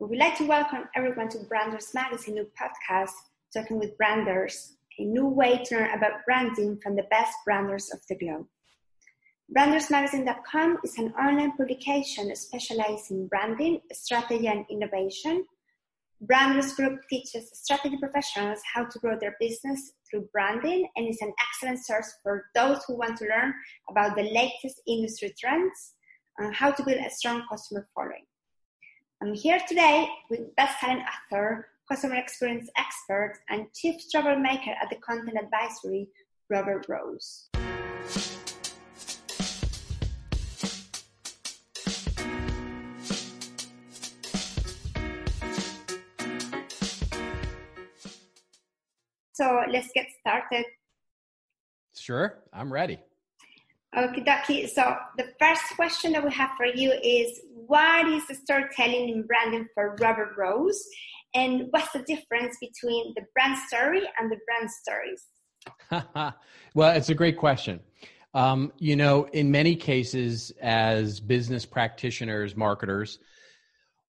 We would like to welcome everyone to Branders Magazine new podcast, Talking with Branders, a new way to learn about branding from the best branders of the globe. BrandersMagazine.com is an online publication specialized in branding, strategy, and innovation. Branders Group teaches strategy professionals how to grow their business through branding and is an excellent source for those who want to learn about the latest industry trends and how to build a strong customer following. I'm here today with best-selling author, customer experience expert, and chief troublemaker at the Content Advisory, Robert Rose. So let's get started. Sure, I'm ready. Okay, Ducky. So the first question that we have for you is what is the storytelling in branding for Robert Rose? And what's the difference between the brand story and the brand stories? well, it's a great question. Um, you know, in many cases, as business practitioners, marketers,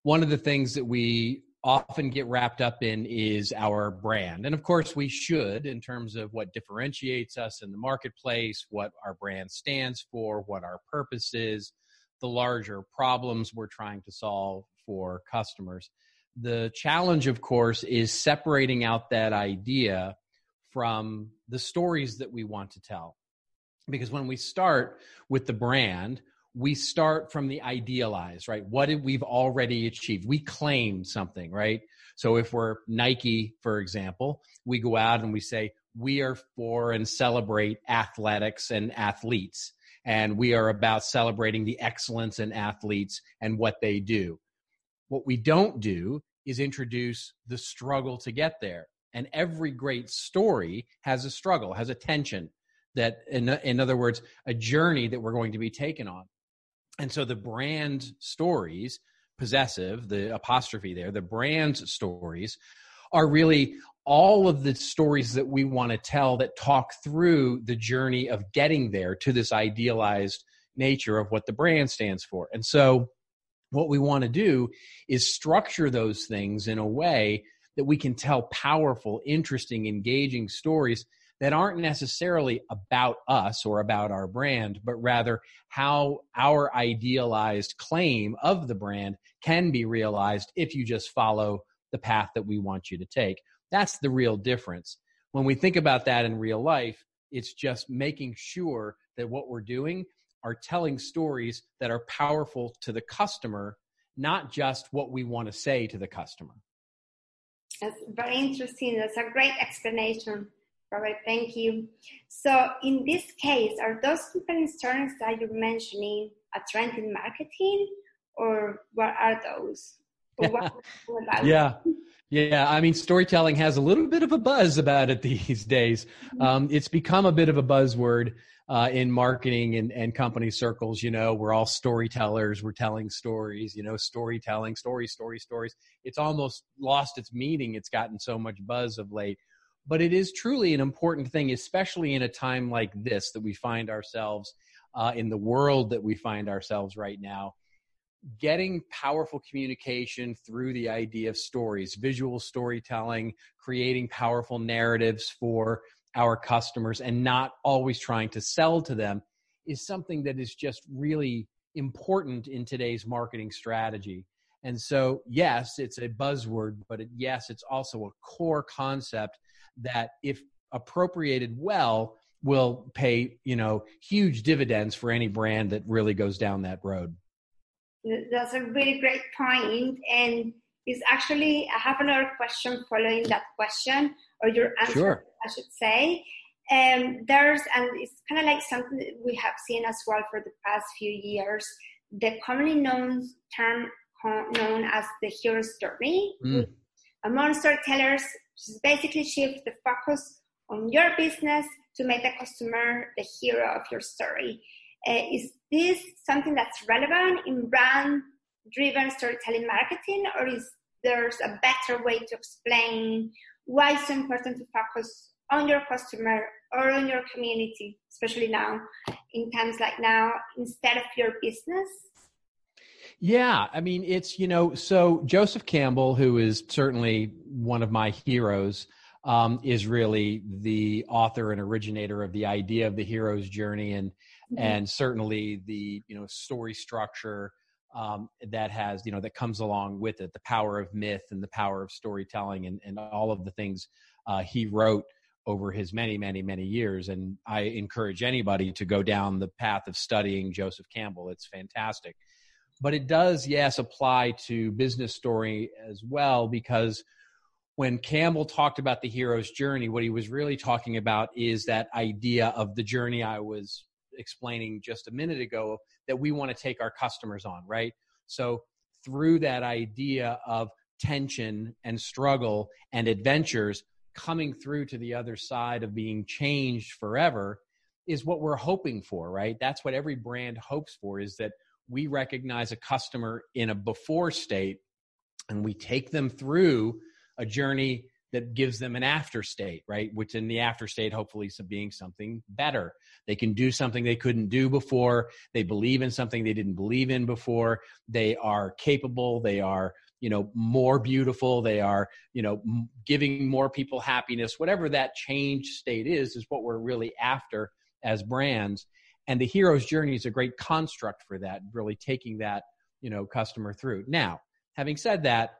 one of the things that we often get wrapped up in is our brand. And of course, we should in terms of what differentiates us in the marketplace, what our brand stands for, what our purpose is, the larger problems we're trying to solve for customers. The challenge, of course, is separating out that idea from the stories that we want to tell. Because when we start with the brand, we start from the idealized, right? What we've already achieved? We claim something, right? So if we're Nike, for example, we go out and we say, we are for and celebrate athletics and athletes. And we are about celebrating the excellence in athletes and what they do. What we don't do is introduce the struggle to get there. And every great story has a struggle, has a tension that, in, in other words, a journey that we're going to be taken on. And so the brand stories, possessive, the apostrophe there, the brand stories are really all of the stories that we want to tell that talk through the journey of getting there to this idealized nature of what the brand stands for. And so what we want to do is structure those things in a way that we can tell powerful, interesting, engaging stories that aren't necessarily about us or about our brand, but rather how our idealized claim of the brand can be realized if you just follow the path that we want you to take. That's the real difference. When we think about that in real life, it's just making sure that what we're doing are telling stories that are powerful to the customer, not just what we want to say to the customer. That's very interesting. That's a great explanation. Robert, thank you. So in this case, are those companies terms that you're mentioning a trend in marketing or what are those? What, yeah. Yeah, I mean, storytelling has a little bit of a buzz about it these days. Mm-hmm. Um, it's become a bit of a buzzword uh, in marketing and, and company circles. You know, we're all storytellers. We're telling stories. You know, storytelling, stories, stories, stories. It's almost lost its meaning. It's gotten so much buzz of late but it is truly an important thing, especially in a time like this that we find ourselves uh, in the world that we find ourselves right now. Getting powerful communication through the idea of stories, visual storytelling, creating powerful narratives for our customers, and not always trying to sell to them is something that is just really important in today's marketing strategy. And so, yes, it's a buzzword, but it, yes, it's also a core concept that if appropriated well will pay you know huge dividends for any brand that really goes down that road that's a really great point and is actually i have another question following that question or your answer sure. i should say um, there's and it's kind of like something that we have seen as well for the past few years the commonly known term known as the hero story mm. among storytellers basically shift the focus on your business to make the customer the hero of your story. Uh, is this something that's relevant in brand driven storytelling marketing, or is there a better way to explain why it's so important to focus on your customer or on your community, especially now in times like now, instead of your business? Yeah, I mean, it's, you know, so Joseph Campbell, who is certainly one of my heroes, um, is really the author and originator of the idea of the hero's journey and mm-hmm. and certainly the you know story structure um, that has you know that comes along with it the power of myth and the power of storytelling and, and all of the things uh, he wrote over his many many many years. And i encourage anybody to go down the path of studying joseph campbell. It's fantastic but it does yes apply to business story as well because when Campbell talked about the hero's journey, what he was really talking about is that idea of the journey I was explaining just a minute ago that we want to take our customers on, right? So, through that idea of tension and struggle and adventures coming through to the other side of being changed forever is what we're hoping for, right? That's what every brand hopes for is that we recognize a customer in a before state and we take them through a journey that gives them an after state, right? Which in the after state, hopefully, being something better. They can do something they couldn't do before. They believe in something they didn't believe in before. They are capable. They are, you know, more beautiful. They are, you know, giving more people happiness. Whatever that change state is, is what we're really after as brands. And the hero's journey is a great construct for that, really taking that, you know, customer through. Now, having said that,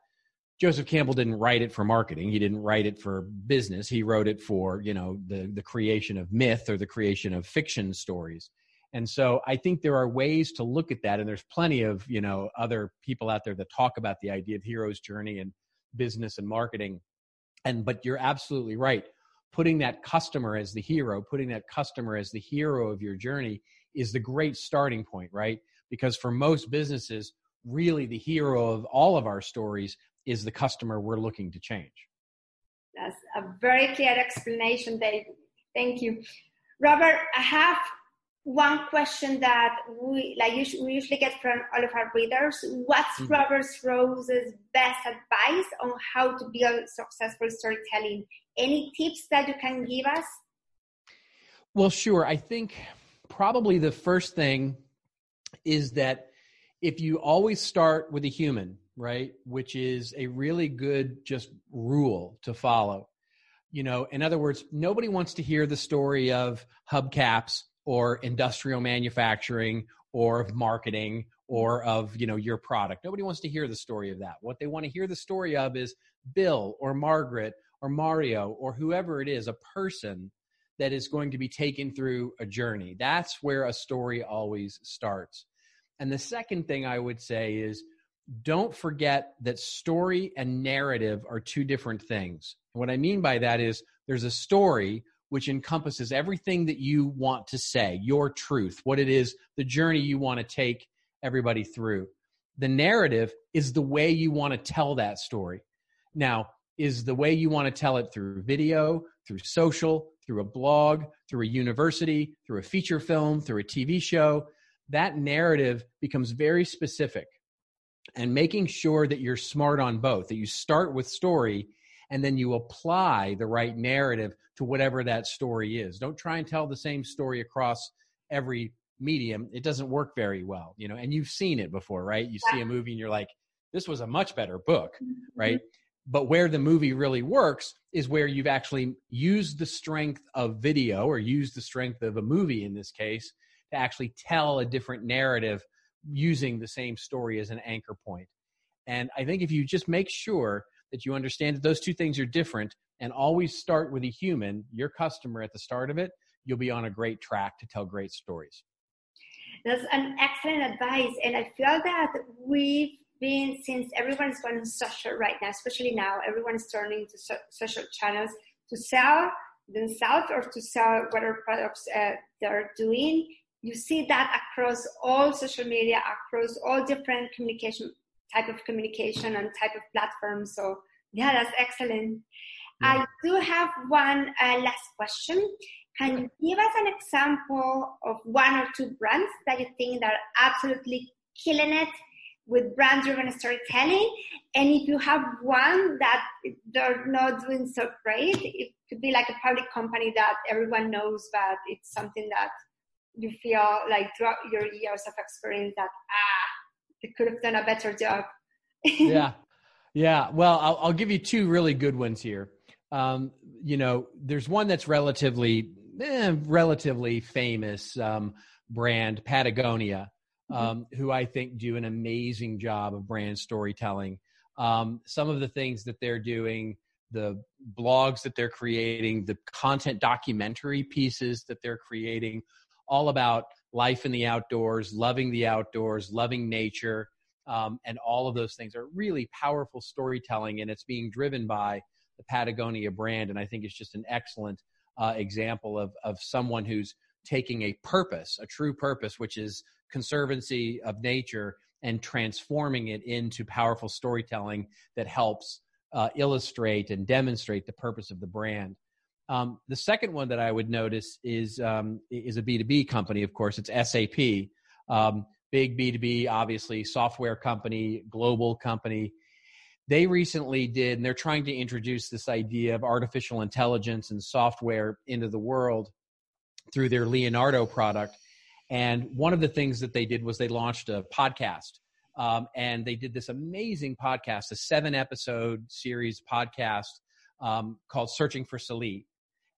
Joseph Campbell didn't write it for marketing. He didn't write it for business. He wrote it for, you know, the, the creation of myth or the creation of fiction stories. And so I think there are ways to look at that. And there's plenty of, you know, other people out there that talk about the idea of hero's journey and business and marketing. And, but you're absolutely right. Putting that customer as the hero, putting that customer as the hero of your journey is the great starting point, right? Because for most businesses, really the hero of all of our stories is the customer we're looking to change. That's a very clear explanation, Dave. Thank you. Robert, I have one question that we like we usually get from all of our readers. What's mm-hmm. Robert Rose's best advice on how to build successful storytelling? Any tips that you can give us? Well, sure. I think probably the first thing is that if you always start with a human, right? Which is a really good just rule to follow. You know, in other words, nobody wants to hear the story of hubcaps or industrial manufacturing or of marketing or of, you know, your product. Nobody wants to hear the story of that. What they want to hear the story of is Bill or Margaret or Mario or whoever it is, a person that is going to be taken through a journey. That's where a story always starts. And the second thing I would say is don't forget that story and narrative are two different things. what I mean by that is there's a story which encompasses everything that you want to say, your truth, what it is, the journey you want to take everybody through. The narrative is the way you want to tell that story. Now, is the way you want to tell it through video, through social, through a blog, through a university, through a feature film, through a TV show. That narrative becomes very specific and making sure that you're smart on both, that you start with story and then you apply the right narrative to whatever that story is. Don't try and tell the same story across every medium. It doesn't work very well, you know, and you've seen it before, right? You see a movie and you're like, this was a much better book, mm-hmm. right? But where the movie really works is where you've actually used the strength of video or used the strength of a movie in this case to actually tell a different narrative using the same story as an anchor point. And I think if you just make sure that you understand that those two things are different and always start with a human, your customer at the start of it, you'll be on a great track to tell great stories. That's an excellent advice. And I feel that we've been, since everyone's going social right now, especially now, everyone's turning to so- social channels to sell themselves or to sell whatever products uh, they're doing you see that across all social media, across all different communication type of communication and type of platform. So yeah, that's excellent. Yeah. I do have one uh, last question. Can you give us an example of one or two brands that you think that are absolutely killing it with brand-driven storytelling? And if you have one that they're not doing so great, it could be like a public company that everyone knows, but it's something that you feel like throughout your years of experience that ah could have done a better job. yeah, yeah. Well, I'll, I'll, give you two really good ones here. Um, you know, there's one that's relatively eh, relatively famous um, brand, Patagonia, mm-hmm. um, who I think do an amazing job of brand storytelling. Um, some of the things that they're doing, the blogs that they're creating, the content documentary pieces that they're creating, all about life in the outdoors, loving the outdoors, loving nature, um, and all of those things are really powerful storytelling, and it's being driven by the Patagonia brand. And I think it's just an excellent uh, example of of someone who's taking a purpose, a true purpose, which is conservancy of nature, and transforming it into powerful storytelling that helps uh, illustrate and demonstrate the purpose of the brand. Um, the second one that I would notice is um, is a B two B company. Of course, it's SAP, um, big B two B, obviously software company, global company. They recently did, and they're trying to introduce this idea of artificial intelligence and software into the world through their Leonardo product. And one of the things that they did was they launched a podcast. Um, and they did this amazing podcast, a seven episode series podcast um, called Searching for Salit.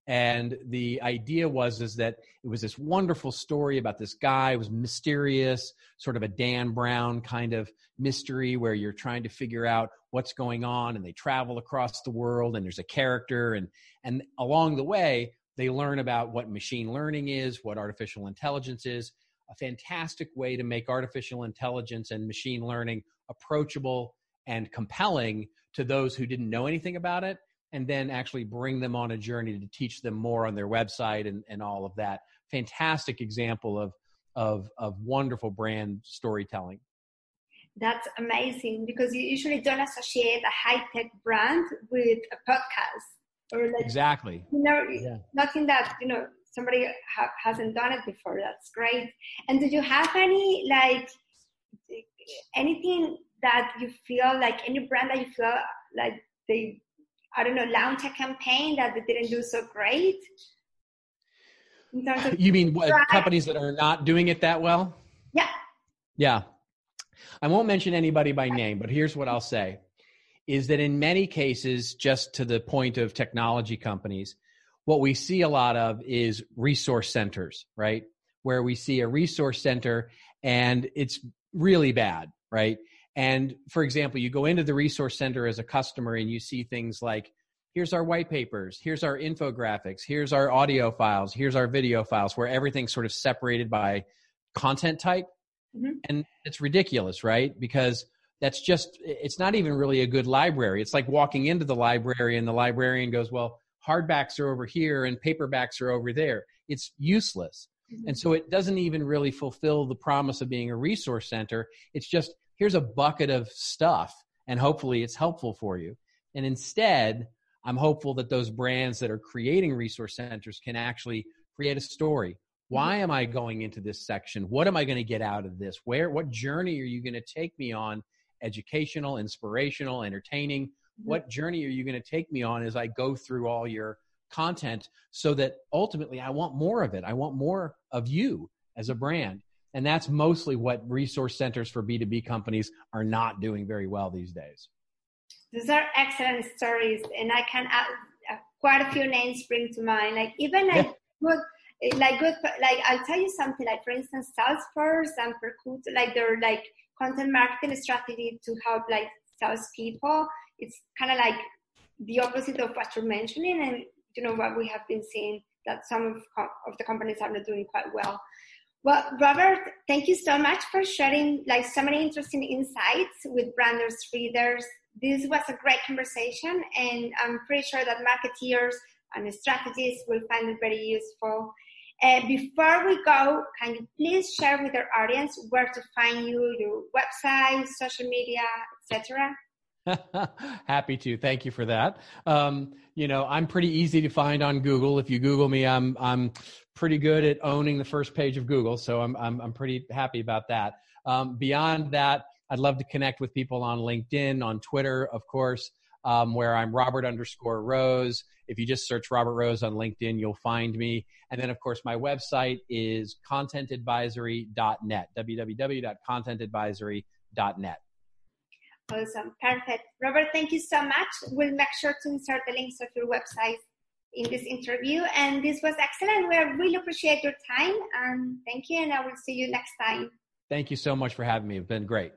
And the idea was is that it was this wonderful story about this guy. It was mysterious, sort of a Dan Brown kind of mystery where you're trying to figure out what's going on. And they travel across the world, and there's a character, and and along the way they learn about what machine learning is, what artificial intelligence is. A fantastic way to make artificial intelligence and machine learning approachable and compelling to those who didn't know anything about it, and then actually bring them on a journey to teach them more on their website and, and all of that. Fantastic example of, of, of wonderful brand storytelling. That's amazing because you usually don't associate a high tech brand with a podcast or like exactly you know yeah. nothing that you know somebody ha- hasn't done it before that's great and do you have any like anything that you feel like any brand that you feel like they i don't know launch a campaign that they didn't do so great? You mean what, companies that are not doing it that well? Yeah. Yeah. I won't mention anybody by name but here's what i'll say is that in many cases, just to the point of technology companies, what we see a lot of is resource centers, right? Where we see a resource center and it's really bad, right? And for example, you go into the resource center as a customer and you see things like, here's our white papers, here's our infographics, here's our audio files, here's our video files, where everything's sort of separated by content type. Mm-hmm. And it's ridiculous, right? Because that's just it's not even really a good library it's like walking into the library and the librarian goes well hardbacks are over here and paperbacks are over there it's useless mm-hmm. and so it doesn't even really fulfill the promise of being a resource center it's just here's a bucket of stuff and hopefully it's helpful for you and instead i'm hopeful that those brands that are creating resource centers can actually create a story why am i going into this section what am i going to get out of this where what journey are you going to take me on educational, inspirational, entertaining. Mm-hmm. What journey are you going to take me on as I go through all your content so that ultimately I want more of it? I want more of you as a brand. And that's mostly what resource centers for B2B companies are not doing very well these days. These are excellent stories, and I can add uh, quite a few names spring to mind. Like even like good, like good, like I'll tell you something. Like for instance, Salesforce and Percut, like they're like content marketing strategy to help like salespeople. It's kind of like the opposite of what you're mentioning, and you know what we have been seeing that some of, of the companies are not doing quite well. Well, Robert, thank you so much for sharing like so many interesting insights with branders readers. This was a great conversation, and I'm pretty sure that marketeers and strategists will find it very useful. Uh, before we go, can you please share with our audience where to find you, your website, social media, etc.? Happy to. Thank you for that. Um, you know, I'm pretty easy to find on Google. If you Google me, I'm I'm pretty good at owning the first page of Google, so I'm I'm, I'm pretty happy about that. Um, beyond that, I'd love to connect with people on LinkedIn, on Twitter, of course um, where I'm Robert underscore Rose. If you just search Robert Rose on LinkedIn, you'll find me. And then, of course, my website is contentadvisory.net, www.contentadvisory.net. Awesome. Perfect. Robert, thank you so much. We'll make sure to insert the links of your website in this interview. And this was excellent. We really appreciate your time. And thank you. And I will see you next time. Thank you so much for having me. It's been great.